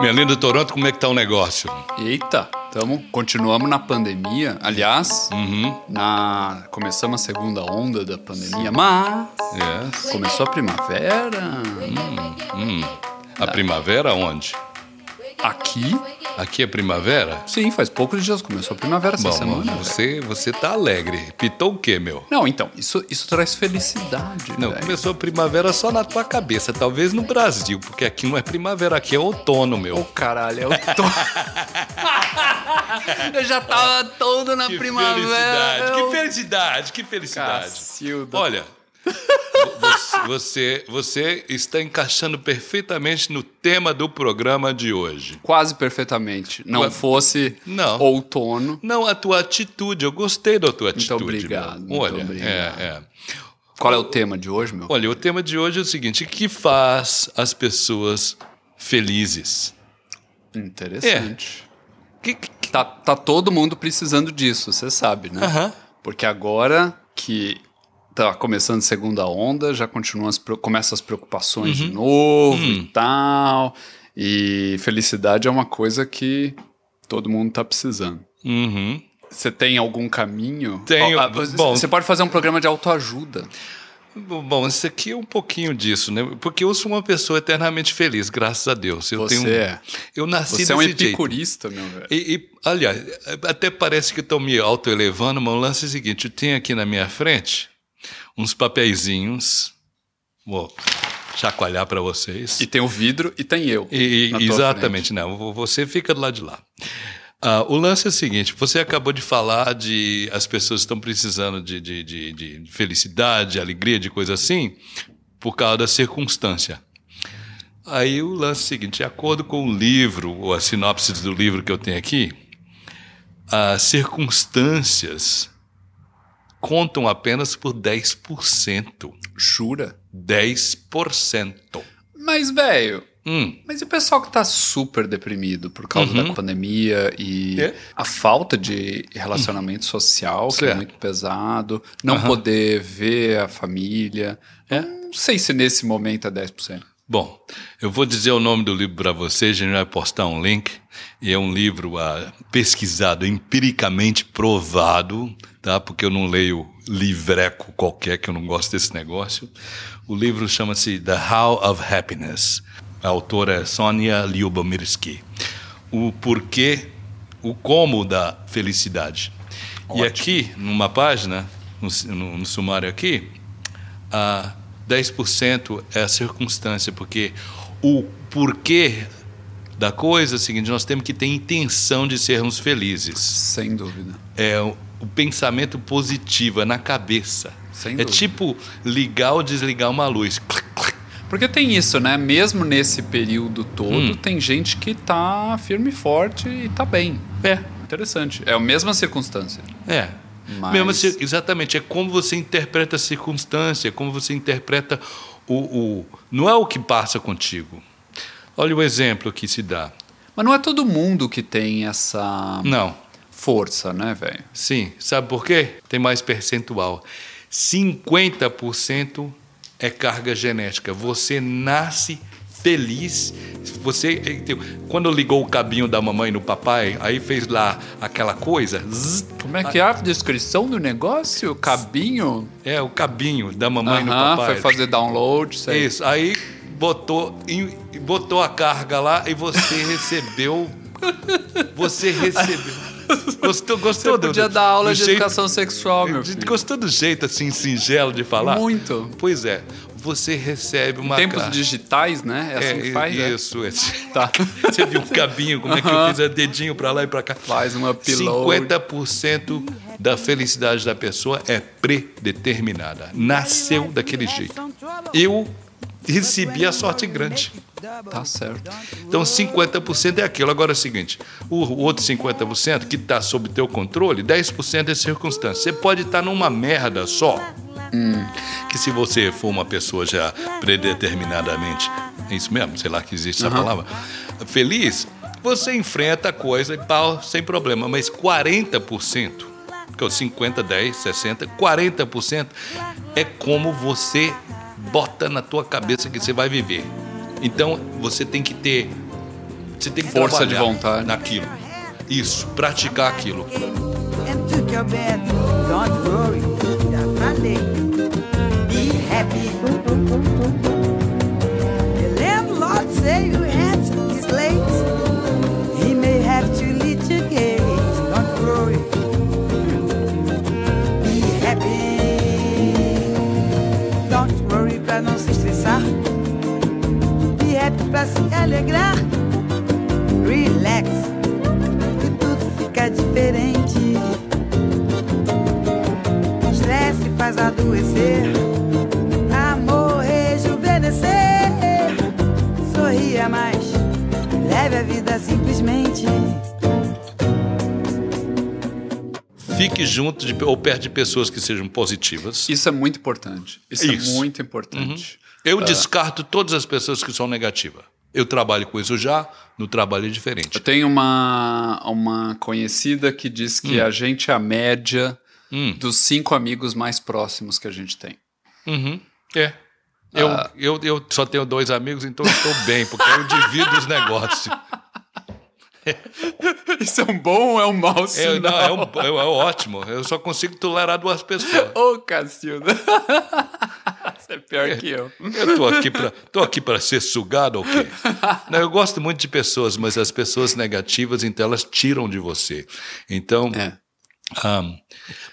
Minha linda Toronto, como é que tá o negócio? Eita, tamo, continuamos na pandemia. Aliás, Uhum. na, começamos a segunda onda da pandemia, mas Yes. começou a primavera. Hum. A primavera onde? Aqui, Aqui é primavera? sim, faz poucos dias começou a primavera essa Bom, semana. velho. você, você tá alegre. Pitou o quê, meu? Não, então, isso, isso traz felicidade. Não, velho. começou a primavera só na tua cabeça, talvez no Brasil, porque aqui não é primavera, aqui é outono, Ô, meu. caralho, eu tô. eu já tava todo na Que primavera. felicidade, eu- que felicidade, que felicidade. Cacilda. Olha, você, você, está encaixando perfeitamente no tema do programa de hoje. Quase perfeitamente. Não Ué, fosse não. outono. Não, a tua atitude, eu gostei da tua atitude. obrigado, meu. muito Olha, obrigado. é, é. Qual é o tema de hoje, meu? Olha, o tema de hoje é o seguinte: o que faz as pessoas felizes? Interessante. Que, que, que- Tá, tá todo mundo precisando disso, você sabe, né? Aham. Porque agora que tá começando segunda onda, já continuam as, começam as preocupações Uhum. de novo Hum. e tal. E felicidade é uma coisa que todo mundo tá precisando. Uhum. Você tem algum caminho? Tenho. Ah, você- Bom. Você pode fazer um programa de autoajuda. Bom, isso aqui é um pouquinho disso, né? Porque eu sou uma pessoa eternamente feliz, graças a Deus. Eu Você tenho, é. Eu nasci Você é um desse jeito. epicurista, meu velho. E, e, aliás, até parece que estou me autoelevando, mas o lance é o seguinte: eu tenho aqui na minha frente uns papeizinhos. Vou chacoalhar para vocês. E tem o vidro e tem eu. E- exatamente, não. vo- Você fica do lado de lá. Ah, o lance é o seguinte: você acabou de falar de as pessoas estão precisando de, de, de, de felicidade, de alegria, de coisa assim, por causa da circunstância. Aí o lance é o seguinte: de acordo com o livro, ou a sinopse do livro que eu tenho aqui, as circunstâncias contam apenas por 10%. Jura? 10%. Mas, velho, Hum. Mas e o pessoal que tá super deprimido por causa da pandemia e É. a falta de relacionamento social, que é Certo. muito pesado, não poder ver a família. É. Não sei se nesse momento é 10%. Bom, eu vou dizer o nome do livro para vocês, a gente vai postar um link. É um livro ah, pesquisado, empiricamente provado, tá? Porque eu não leio livreco qualquer, que eu não gosto desse negócio. O livro chama-se The How of Happiness. A autora é Sonia Lyubomirsky. O porquê, o como da felicidade. E aqui, numa página, no, no- no sumário aqui, a 10% é a circunstância, porque o porquê da coisa é o seguinte: nós temos que ter intenção de sermos felizes. Sem dúvida. É o, o pensamento positivo, é na cabeça. Sem é dúvida. tipo ligar ou desligar uma luz. Porque tem isso, né? Mesmo nesse período todo, Hum. tem gente que tá firme e forte e tá bem. É, Interessante. É a mesma circunstância. é. Mas- Mesmo assim, exatamente, é como você interpreta a circunstância, é como você interpreta o, o. Não é o que passa contigo. Olha o exemplo que se dá. Mas não é todo mundo que tem essa Não, força, né, velho? Sim, sabe por quê? Tem mais percentual. 50% é carga genética. Você nasce feliz. Você quando ligou o cabinho da mamãe no papai, aí fez lá aquela coisa, zzz, Como é que é a descrição do negócio? Cabinho? é o cabinho da mamãe no Aham, papai. foi fazer download, sei. Isso, aí botou botou a carga lá e você recebeu você recebeu. Gostou, gostou Você do- podia do- dar aula de jeito- educação sexual, meu filho. Gostou do jeito assim singelo de falar? Muito. Pois é, você recebe uma Tempos ca- digitais, né? É assim é, que faz, né? Isso, esse- Tá. Você viu um cabinho, como é que eu fiz o dedinho pra lá e pra cá? Faz um upload. 50% da felicidade da pessoa é predeterminada. Nasceu daquele jeito. Eu recebi a sorte grande. Tá certo. Então 50% é aquilo. Agora é o seguinte: o, outro 50% que está sob teu controle, 10% é circunstância. Você pode estar numa merda só. Que se você for uma pessoa já predeterminadamente, é isso mesmo, sei lá que existe essa palavra, feliz, você enfrenta a coisa e pau, sem problema. Mas 40%, que é o 50, 10, 60, 40% é como você bota na tua cabeça que você vai viver. Então você tem que ter você tem que Força de vontade. naquilo. Isso, praticar aquilo. and took your bed. Don't worry, pra se alegrar. Relax e tudo fica diferente. Estresse faz adoecer, amor rejuvenescer. Sorria mais, leve a vida simplesmente. Fique junto de, ou perto de pessoas que sejam positivas. Isso é muito importante. Isso, Isso. é muito importante. Eu descarto todas as pessoas que são negativas. Eu trabalho com isso já, no trabalho é diferente. Eu tenho uma, uma conhecida que diz que a gente é a média Hum. dos cinco amigos mais próximos que a gente tem. Uhum. É. Eu, Ah. eu, eu só tenho dois amigos, então eu estou bem, porque eu divido os negócios. Isso é um bom ou é um mau É, sinal? não, é, um- é- é ótimo. Eu só consigo tolerar duas pessoas. Ô, Cacilda. Você é pior que eu. Eu tô aqui para tô aqui ser sugado ou quê? Não, eu gosto muito de pessoas, mas as pessoas negativas, então elas tiram de você. Então, É. ah,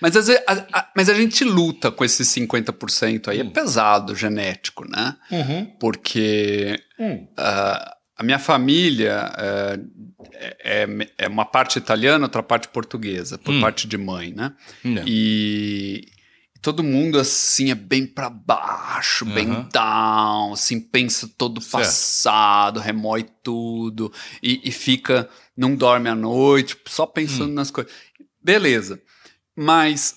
Mas, às vezes- a, a- mas a gente luta com esses 50% Hum. aí. É pesado, genético, né? Uhum. Porque Hum. ah, a minha família ah, é, é- é uma parte italiana, outra parte portuguesa, por Hum. parte de mãe, né? Não. E todo mundo, assim, é bem pra baixo, bem Aham. down, assim, pensa todo Certo. passado, remói tudo, e, e fica, não dorme à noite, só pensando Hum. nas coisas. Beleza. Mas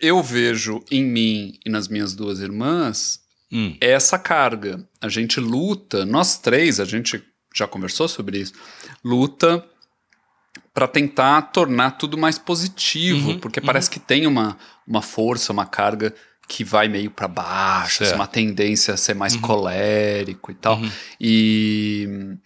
eu vejo em mim e nas minhas duas irmãs hum, essa carga. A gente luta, nós três, a gente já conversou sobre isso, luta para tentar tornar tudo mais positivo, Uhum, porque uhum. parece que tem uma, uma força, uma carga que vai meio para baixo, Certo. uma tendência a ser mais colérico e tal. Uhum. E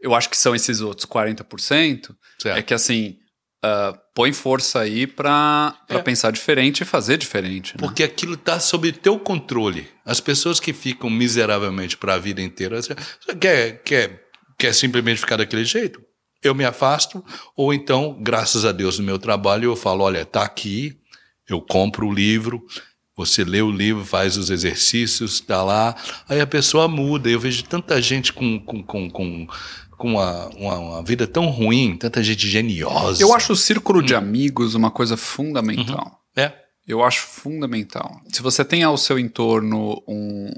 eu acho que são esses outros 40%, certo. é que assim, ah, põe força aí para É. pensar diferente e fazer diferente. Né? Porque aquilo está sob teu controle. As pessoas que ficam miseravelmente para a vida inteira, você quer, quer, quer simplesmente ficar daquele jeito? Eu me afasto, ou então, graças a Deus, no meu trabalho, eu falo: olha, tá aqui, eu compro o livro, você lê o livro, faz os exercícios, tá lá. Aí a pessoa muda. Eu vejo tanta gente com, com, com, com, com uma, uma, uma vida tão ruim, tanta gente geniosa. Eu acho o círculo de amigos uma coisa fundamental. É. Eu acho fundamental. Se você tem ao seu entorno um-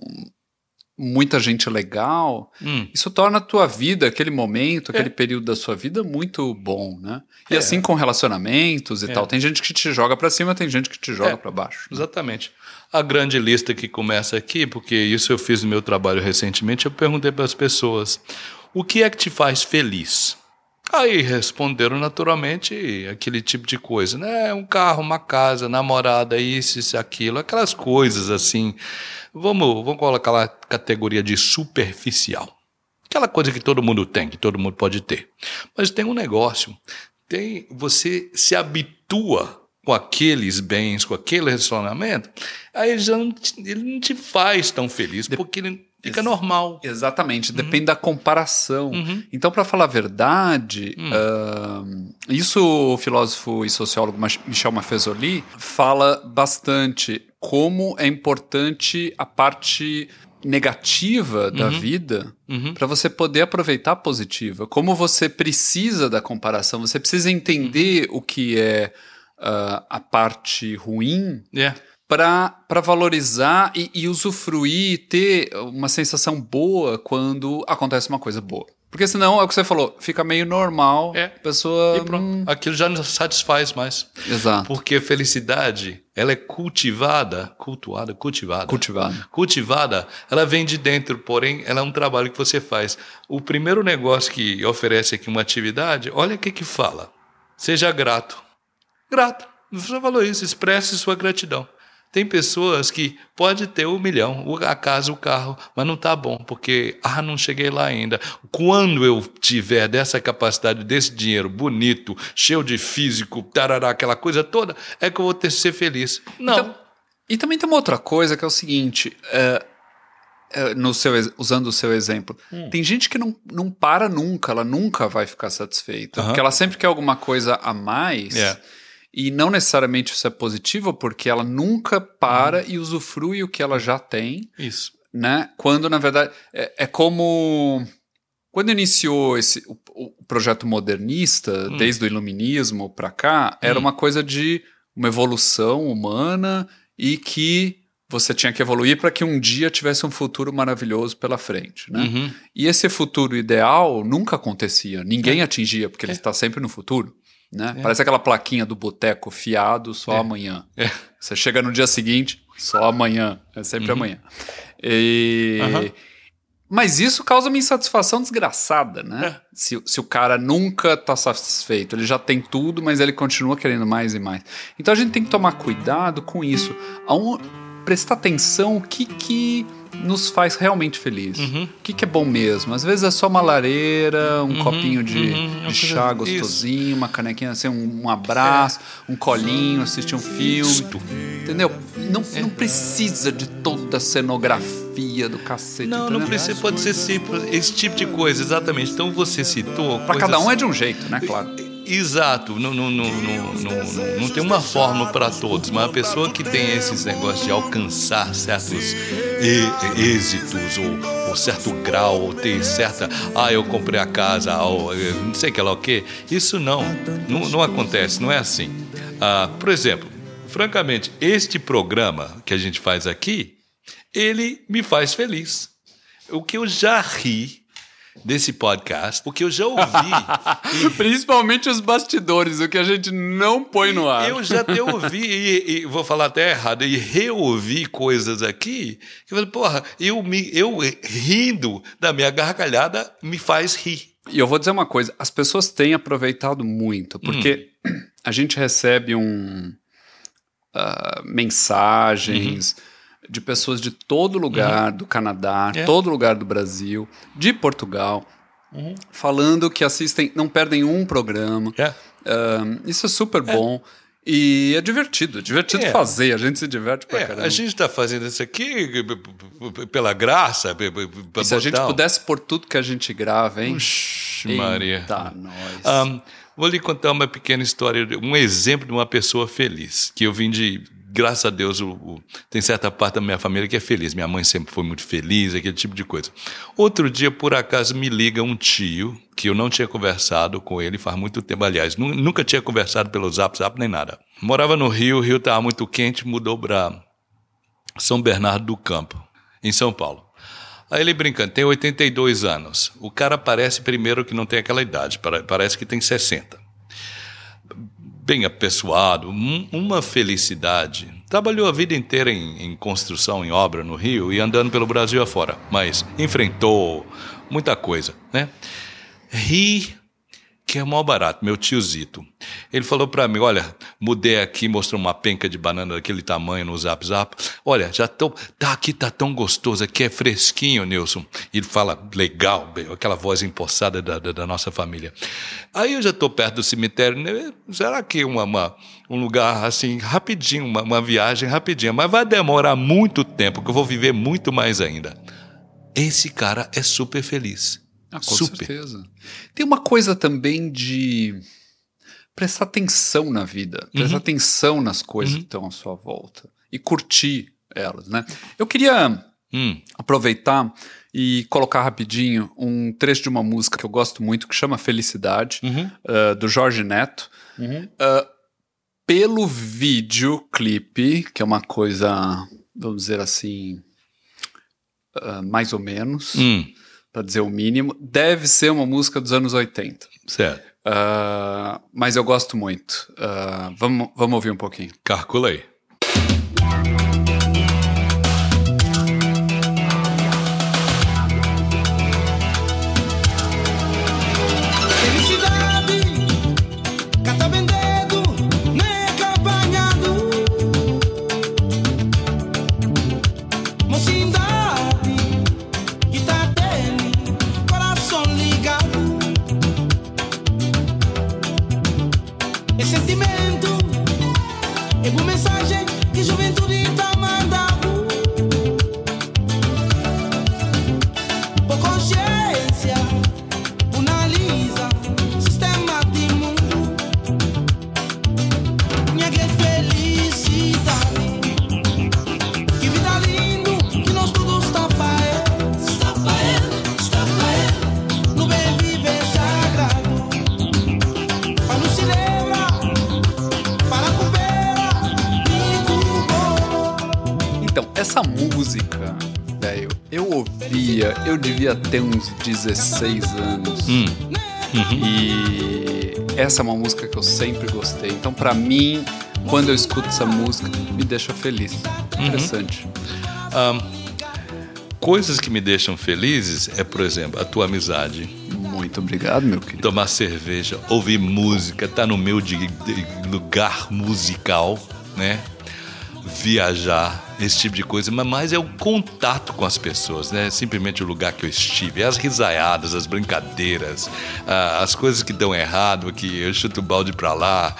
muita gente legal, Hum. isso torna a tua vida, aquele momento, aquele período da sua vida muito bom, né? E É. assim com relacionamentos e É. tal. Tem gente que te joga pra cima, tem gente que te joga É. pra baixo. Exatamente. A grande lista que começa aqui, porque isso eu fiz no meu trabalho recentemente, eu perguntei para as pessoas: o que é que te faz feliz? Aí responderam naturalmente aquele tipo de coisa, né? Um carro, uma casa, namorada, isso, isso, aquilo, aquelas coisas assim. Vamos, vamos colocar lá a categoria de superficial. Aquela coisa que todo mundo tem, que todo mundo pode ter. Mas tem um negócio, tem você se habitua com aqueles bens, com aquele relacionamento, aí já não te, ele não te faz tão feliz, porque ele fica Ex- normal. Exatamente, depende da comparação. Uhum. Então, para falar a verdade, Hum. ahn, isso o filósofo e sociólogo Michel Maffezoli fala bastante como é importante a parte negativa da vida Uhum. para você poder aproveitar a positiva. Como você precisa da comparação, você precisa entender o que é ah, a parte ruim É. para valorizar e, e usufruir ter uma sensação boa quando acontece uma coisa boa. Porque senão, é o que você falou, fica meio normal, É. a pessoa... E pronto. hum, Aquilo já não satisfaz mais. exato. Porque felicidade, ela é cultivada, cultuada, cultivada. Cultivado. Cultivada, ela vem de dentro, porém, ela é um trabalho que você faz. O primeiro negócio que oferece aqui uma atividade, olha o que que fala. Seja grato. Grato. Você falou isso, expresse sua gratidão. Tem pessoas que pode ter um milhão, a casa, o carro, mas não tá bom, porque, ah, não cheguei lá ainda. Quando eu tiver dessa capacidade, desse dinheiro bonito, cheio de físico, tarará, aquela coisa toda, é que eu vou ter que ser feliz. Não. Então, e também tem uma outra coisa que é o seguinte: é, é, no seu, usando o seu exemplo, Hum. tem gente que não, não para nunca, ela nunca vai ficar satisfeita. Porque ela sempre quer alguma coisa a mais. É. E não necessariamente isso é positivo, porque ela nunca para Hum. e usufrui o que ela já tem, Isso. né? Quando, na verdade, é, é como. Quando iniciou esse, o, o projeto modernista, Hum. desde o iluminismo para cá, era uma coisa de uma evolução humana e que você tinha que evoluir para que um dia tivesse um futuro maravilhoso pela frente, né? Uhum. E esse futuro ideal nunca acontecia, ninguém atingia, porque ele está sempre no futuro. Né? Parece aquela plaquinha do boteco fiado só É. amanhã. É. Você chega no dia seguinte, só amanhã. É sempre amanhã. E- Aham. Mas isso causa uma insatisfação desgraçada, né? É. Se, se o cara nunca tá satisfeito, ele já tem tudo, mas ele continua querendo mais e mais. Então a gente tem que tomar cuidado com isso. Aon- prestar atenção o que, que nos faz realmente feliz. Uhum. O que, que é bom mesmo? Às vezes é só uma lareira, um Uhum, copinho de, uhum, uma de chá isso. gostosinho, uma canequinha assim, um, um abraço, um colinho, assistir um filme. Isto. Entendeu? Não, não precisa de toda a cenografia do cacete. Não, não precisa, pode ser simples, esse tipo de coisa, exatamente. Então você citou. Pra cada um é de um jeito, né? Claro. Exato, não, não, não, não, não, tem uma fórmula para todos, mas a pessoa que tem esses negócios de alcançar certos êxitos ou, certo grau, ou ter certa. Ah, eu comprei a casa, ou eh, não sei que lá o quê, isso não, não, não acontece, não é assim. Ah, por exemplo, francamente, este programa que a gente faz aqui, ele me faz feliz. O que eu já ri desse podcast, o que eu já ouvi. Principalmente os bastidores, o que a gente não põe no ar. Eu já até ouvi, e, e vou falar até errado, e reouvi coisas aqui, que eu falei, porra, eu, me, eu rindo da minha gargalhada me faz rir. E eu vou dizer uma coisa: as pessoas têm aproveitado muito, porque a gente recebe um ah, mensagens de pessoas de todo lugar do Canadá, É. todo lugar do Brasil, de Portugal, falando que assistem, não perdem um programa. É. Ah, isso é super bom. E é divertido, é divertido É. fazer, a gente se diverte pra É, caramba. a gente está fazendo isso aqui pela graça. p- p- p- E se a gente pudesse pôr tudo que a gente grava, hein? Ixi, Maria. Eita, nós. Ahn, vou lhe contar uma pequena história, um exemplo de uma pessoa feliz, que eu vim de, graças a Deus, o, o- tem certa parte da minha família que é feliz. Minha mãe sempre foi muito feliz, aquele tipo de coisa. Outro dia, por acaso, me liga um tio, que eu não tinha conversado com ele faz muito tempo, aliás, nu- nunca tinha conversado pelo Zap Zap nem nada. Morava no Rio, o Rio estava muito quente, mudou para São Bernardo do Campo, em São Paulo. Aí ele brincando, tem 82 anos. O cara parece primeiro que não tem aquela idade, pare- parece que tem 60. Bem apessoado, um- uma felicidade. Trabalhou a vida inteira em, em construção, em obra no Rio e andando pelo Brasil afora, mas enfrentou muita coisa, né? Ri que é o maior barato, meu tio Zito. Ele falou para mim, olha, mudei aqui, mostrou uma penca de banana daquele tamanho no Zap Zap. Olha, já tô, tá aqui, tá tão gostoso, aqui é fresquinho, Nilson. Ele fala, legal, aquela voz empossada da, da, da nossa família. Aí eu já tô perto do cemitério, né? será que uma, uma- um lugar assim, rapidinho, uma, uma viagem rapidinha, mas vai demorar muito tempo, que eu vou viver muito mais ainda. Esse cara é super feliz. Ah, com super. certeza. Tem uma coisa também de prestar atenção na vida, prestar atenção nas coisas que estão à sua volta e curtir elas, né? Eu queria Hum, aproveitar e colocar rapidinho um trecho de uma música que eu gosto muito que chama Felicidade, ah, do Jorge Neto. Ah, pelo videoclipe, que é uma coisa, vamos dizer assim, ah, mais ou menos, hum, para dizer o mínimo, deve ser uma música dos anos 80. certo. Ah, mas eu gosto muito. Ah, vamos, vamos ouvir um pouquinho. Calcula pandemia, eu devia ter uns 16 anos. Hum. E essa é uma música que eu sempre gostei. Então, pra mim, quando eu escuto essa música, me deixa feliz. Uhum. Interessante. Coisas que me deixam felizes é, por exemplo, a tua amizade. Muito obrigado, meu querido. Tomar cerveja, ouvir música, estar no meu de- de lugar musical, né? Viajar, esse tipo de coisa, mas mais é o contato com as pessoas, né? Simplesmente o lugar que eu estive, as risaiadas, as brincadeiras, as coisas que dão errado, que eu chuto o balde pra lá.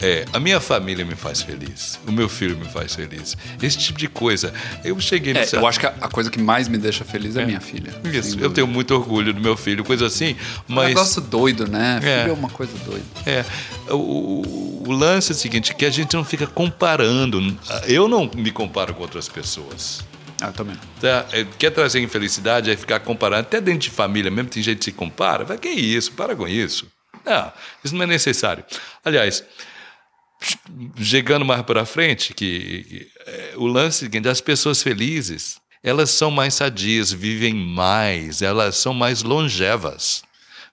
É, a minha família me faz feliz, o meu filho me faz feliz. Esse tipo de coisa. Eu cheguei É, nessa. eu acho que a, a coisa que mais me deixa feliz é, minha filha. Isso, eu tenho muito orgulho do meu filho, coisa assim, Um mas. negócio doido, né? É. Filho é uma coisa doida. É, o, o lance é o seguinte, que a gente não fica comparando. Eu não me comparo com outras pessoas. Ah, eu também. Tá? É, Quer trazer infelicidade, é ficar comparando. Até dentro de família mesmo, tem gente que se compara. Vai, que isso? Para com isso. Não, isso não é necessário. Aliás, chegando mais para frente, que, que, é, o lance é seguinte, as pessoas felizes, elas são mais sadias, vivem mais, elas são mais longevas.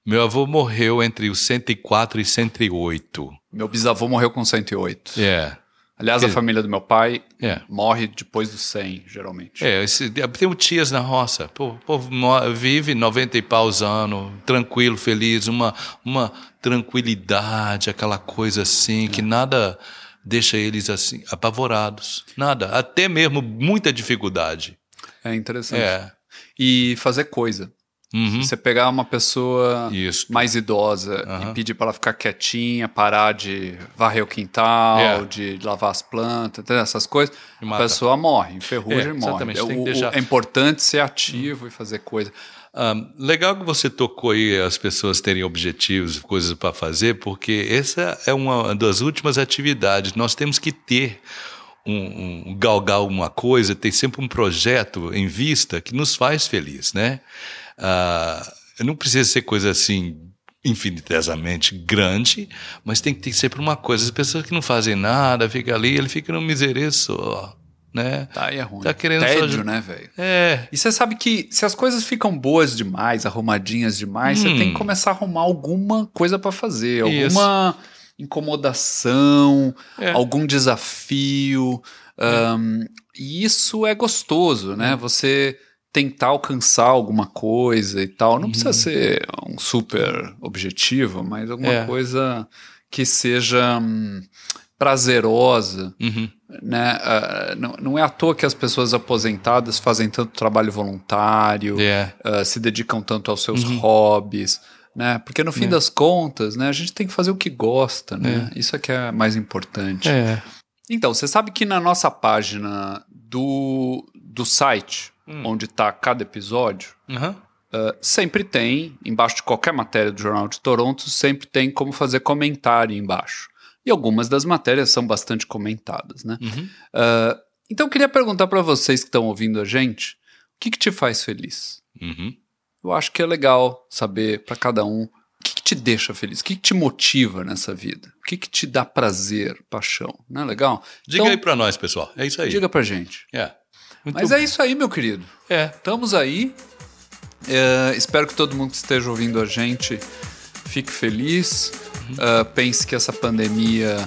Meu avô morreu entre os 104 e 108. Meu bisavô morreu com 108. É. Aliás, a Que- família do meu pai É. morre depois dos 100, geralmente. É, esse, tem o tias na roça. O povo vive 90 e paus anos, tranquilo, feliz, uma, uma tranquilidade, aquela coisa assim, que nada deixa eles assim, apavorados. Nada. Até mesmo muita dificuldade. É interessante. É. E fazer coisa. Uhum. Você pegar uma pessoa Isso. mais idosa Aham. e pedir para ela ficar quietinha, parar de varrer o quintal, É. de lavar as plantas, essas coisas, a pessoa morre, enferruja É, e morre. É, o- deixar- é importante ser ativo e fazer coisa. Ah, legal que você tocou aí as pessoas terem objetivos, coisas para fazer, porque essa é uma das últimas atividades. Nós temos que ter um, um galgar alguma coisa, ter sempre um projeto em vista que nos faz feliz, né? Ah, não precisa ser coisa assim infinitesamente grande, mas tem que ter sempre uma coisa. As pessoas que não fazem nada, ficam ali, ele fica no miserê só, né? Tá, aí é ruim. Tá querendo só- Tédio, né, velho? É, E você sabe que se as coisas ficam boas demais, arrumadinhas demais, você Hum. tem que começar a arrumar alguma coisa pra fazer, Isso. alguma incomodação, É. algum desafio. ahn, e isso é gostoso, Hum. né? Você tentar alcançar alguma coisa e tal. Não Uhum. precisa ser um super objetivo, mas alguma É. coisa que seja hum, prazerosa uhum. né? ah, não, não é à toa que as pessoas aposentadas fazem tanto trabalho voluntário, é. ah, se dedicam tanto aos seus Uhum. hobbies, né? Porque no fim É. das contas, né, a gente tem que fazer o que gosta, né? Isso é que é mais importante. É. Então, você sabe que na nossa página do, do site, Hum. onde está cada episódio, Uhum. ah, sempre tem, embaixo de qualquer matéria do Jornal de Toronto, sempre tem como fazer comentário embaixo. E algumas das matérias são bastante comentadas, né? Uhum. Ah, então eu queria perguntar para vocês que estão ouvindo a gente, o que, que te faz feliz? Uhum. Eu acho que é legal saber para cada um te deixa feliz, o que, que te motiva nessa vida, o que, que te dá prazer, paixão, não é legal? Diga Então, aí pra nós, pessoal. É isso aí. diga pra gente. É. Muito Mas bom. é isso aí, meu querido. É. Estamos aí. É, espero que todo mundo que esteja ouvindo a gente fique feliz. Ah, pense que essa pandemia.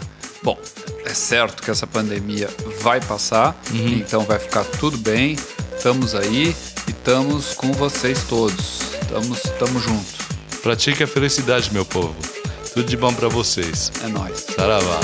Bom, é certo que essa pandemia vai passar, então vai ficar tudo bem. Estamos aí e estamos com vocês todos. Estamos tamo junto. Pratique a felicidade, meu povo. Tudo de bom pra vocês. É nóis. Saravá.